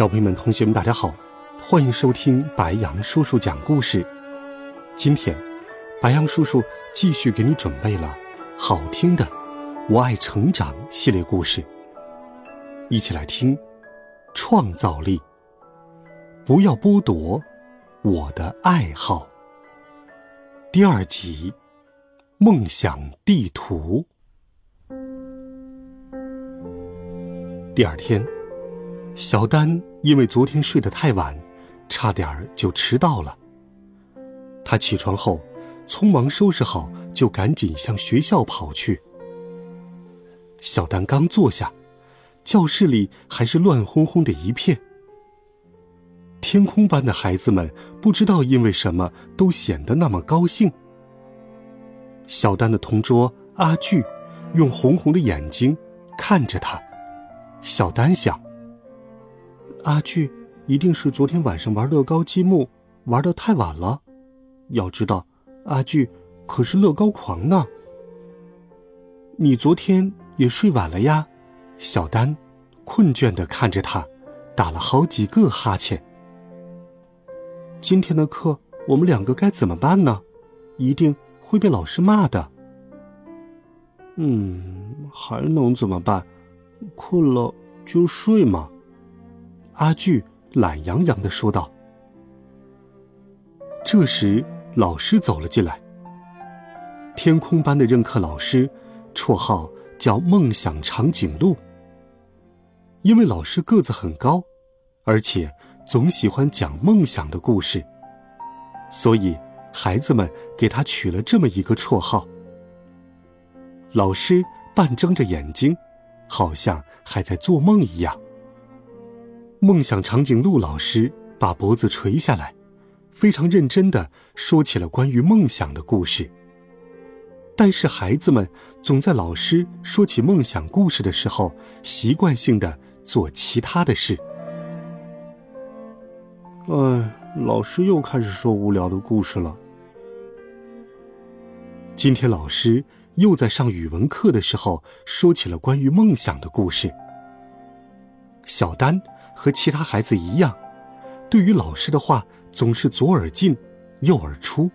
小朋友们、同学们，大家好，欢迎收听白杨叔叔讲故事。今天，白杨叔叔继续给你准备了好听的《我爱成长》系列故事，一起来听。创造力，不要剥夺我的爱好。第二集，梦想地图。第二天。小丹因为昨天睡得太晚，差点儿就迟到了。他起床后，匆忙收拾好，就赶紧向学校跑去。小丹刚坐下，教室里还是乱哄哄的一片。天空班的孩子们不知道因为什么都显得那么高兴。小丹的同桌阿巨用红红的眼睛看着他，小丹想。阿巨一定是昨天晚上玩乐高积木玩的太晚了。要知道，阿巨可是乐高狂呢。你昨天也睡晚了呀？小丹困倦的看着他，打了好几个哈欠。今天的课我们两个该怎么办呢？一定会被老师骂的。嗯，还能怎么办？困了就睡嘛。阿巨懒洋洋的说道。这时，老师走了进来。天空班的任课老师，绰号叫“梦想长颈鹿”。因为老师个子很高，而且总喜欢讲梦想的故事，所以孩子们给他取了这么一个绰号。老师半睁着眼睛，好像还在做梦一样。梦想长颈鹿老师把脖子垂下来，非常认真的说起了关于梦想的故事。但是孩子们总在老师说起梦想故事的时候，习惯性的做其他的事。哎，老师又开始说无聊的故事了。今天老师又在上语文课的时候说起了关于梦想的故事。小丹。和其他孩子一样，对于老师的话总是左耳进，右耳出。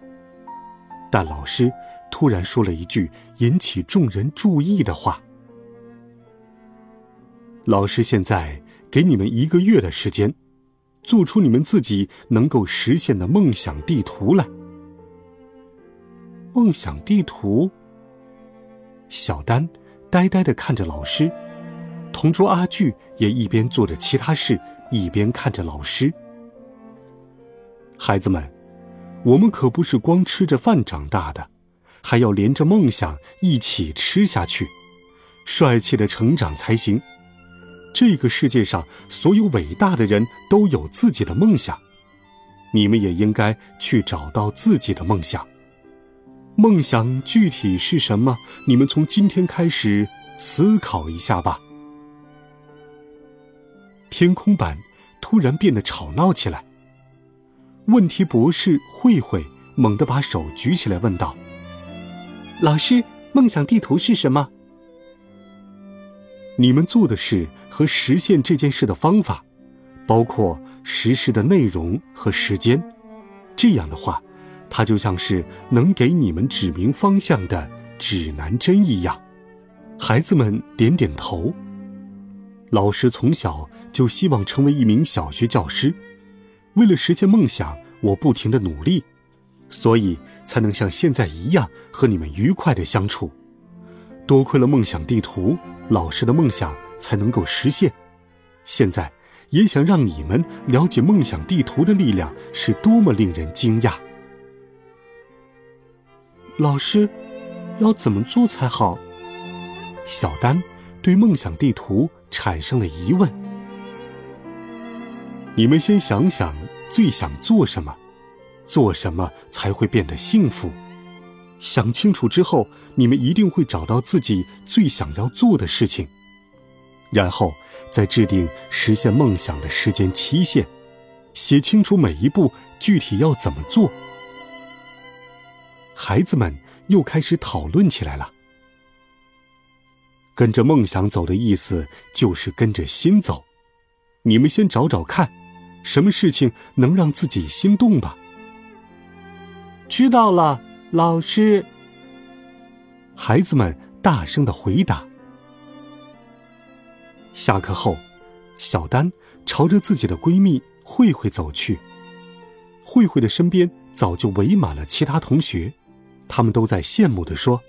但老师突然说了一句引起众人注意的话：“老师现在给你们一个月的时间，做出你们自己能够实现的梦想地图来。”梦想地图。小丹呆呆的看着老师。同桌阿巨也一边做着其他事，一边看着老师。孩子们，我们可不是光吃着饭长大的，还要连着梦想一起吃下去，帅气的成长才行。这个世界上所有伟大的人都有自己的梦想，你们也应该去找到自己的梦想。梦想具体是什么？你们从今天开始思考一下吧。天空班突然变得吵闹起来。问题博士慧慧猛地把手举起来，问道：“老师，梦想地图是什么？你们做的事和实现这件事的方法，包括实施的内容和时间。这样的话，它就像是能给你们指明方向的指南针一样。”孩子们点点头。老师从小。就希望成为一名小学教师，为了实现梦想，我不停的努力，所以才能像现在一样和你们愉快的相处。多亏了梦想地图，老师的梦想才能够实现。现在也想让你们了解梦想地图的力量是多么令人惊讶。老师，要怎么做才好？小丹对梦想地图产生了疑问。你们先想想最想做什么，做什么才会变得幸福。想清楚之后，你们一定会找到自己最想要做的事情，然后再制定实现梦想的时间期限，写清楚每一步具体要怎么做。孩子们又开始讨论起来了。跟着梦想走的意思就是跟着心走，你们先找找看，什么事情能让自己心动吧。知道了，老师。孩子们大声的回答。下课后，小丹朝着自己的闺蜜慧慧走去，慧慧的身边早就围满了其他同学，他们都在羡慕的说：“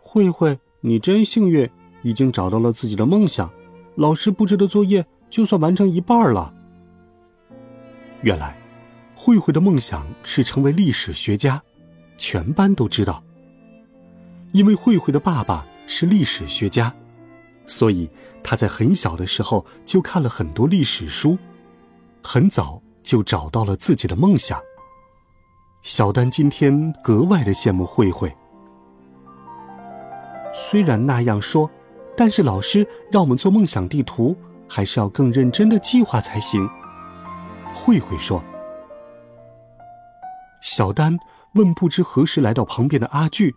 慧慧。”你真幸运，已经找到了自己的梦想。老师布置的作业就算完成一半了。原来，慧慧的梦想是成为历史学家，全班都知道。因为慧慧的爸爸是历史学家，所以他在很小的时候就看了很多历史书，很早就找到了自己的梦想。小丹今天格外的羡慕慧慧。虽然那样说，但是老师让我们做梦想地图，还是要更认真的计划才行。慧慧说。小丹问不知何时来到旁边的阿巨：“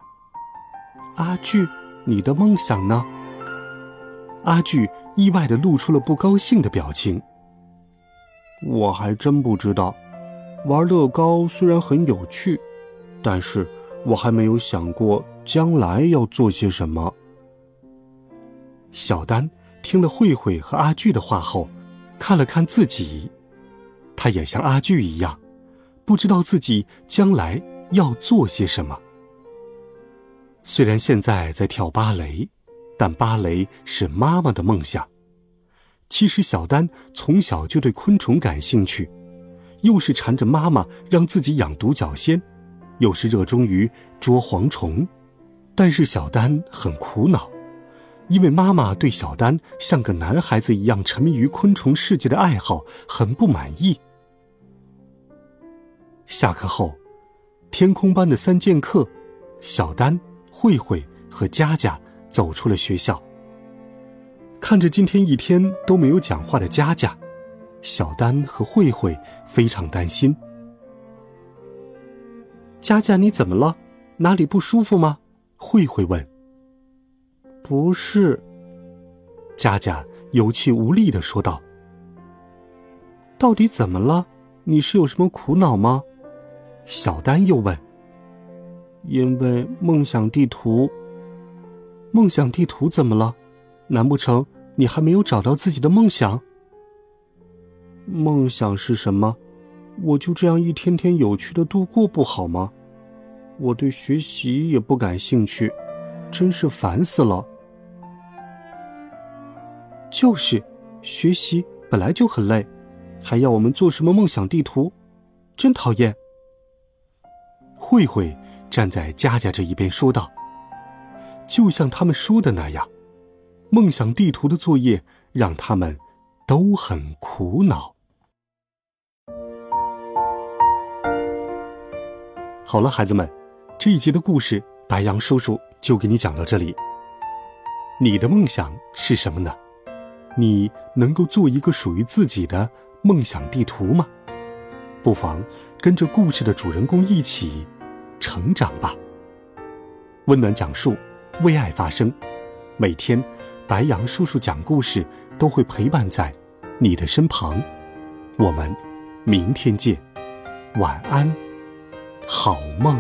阿巨，你的梦想呢？”阿巨意外的露出了不高兴的表情。我还真不知道，玩乐高虽然很有趣，但是我还没有想过。将来要做些什么？小丹听了慧慧和阿巨的话后，看了看自己，他也像阿巨一样，不知道自己将来要做些什么。虽然现在在跳芭蕾，但芭蕾是妈妈的梦想。其实小丹从小就对昆虫感兴趣，又是缠着妈妈让自己养独角仙，又是热衷于捉蝗虫。但是小丹很苦恼，因为妈妈对小丹像个男孩子一样沉迷于昆虫世界的爱好很不满意。下课后，天空班的三剑客，小丹、慧慧和佳佳走出了学校。看着今天一天都没有讲话的佳佳，小丹和慧慧非常担心。佳佳，你怎么了？哪里不舒服吗？慧慧问：“不是。”佳佳有气无力的说道：“到底怎么了？你是有什么苦恼吗？”小丹又问：“因为梦想地图。梦想地图怎么了？难不成你还没有找到自己的梦想？梦想是什么？我就这样一天天有趣的度过不好吗？”我对学习也不感兴趣，真是烦死了。就是，学习本来就很累，还要我们做什么梦想地图，真讨厌。慧慧站在佳佳这一边说道：“就像他们说的那样，梦想地图的作业让他们都很苦恼。”好了，孩子们。这一集的故事，白羊叔叔就给你讲到这里。你的梦想是什么呢？你能够做一个属于自己的梦想地图吗？不妨跟着故事的主人公一起成长吧。温暖讲述，为爱发声。每天，白羊叔叔讲故事都会陪伴在你的身旁。我们明天见，晚安，好梦。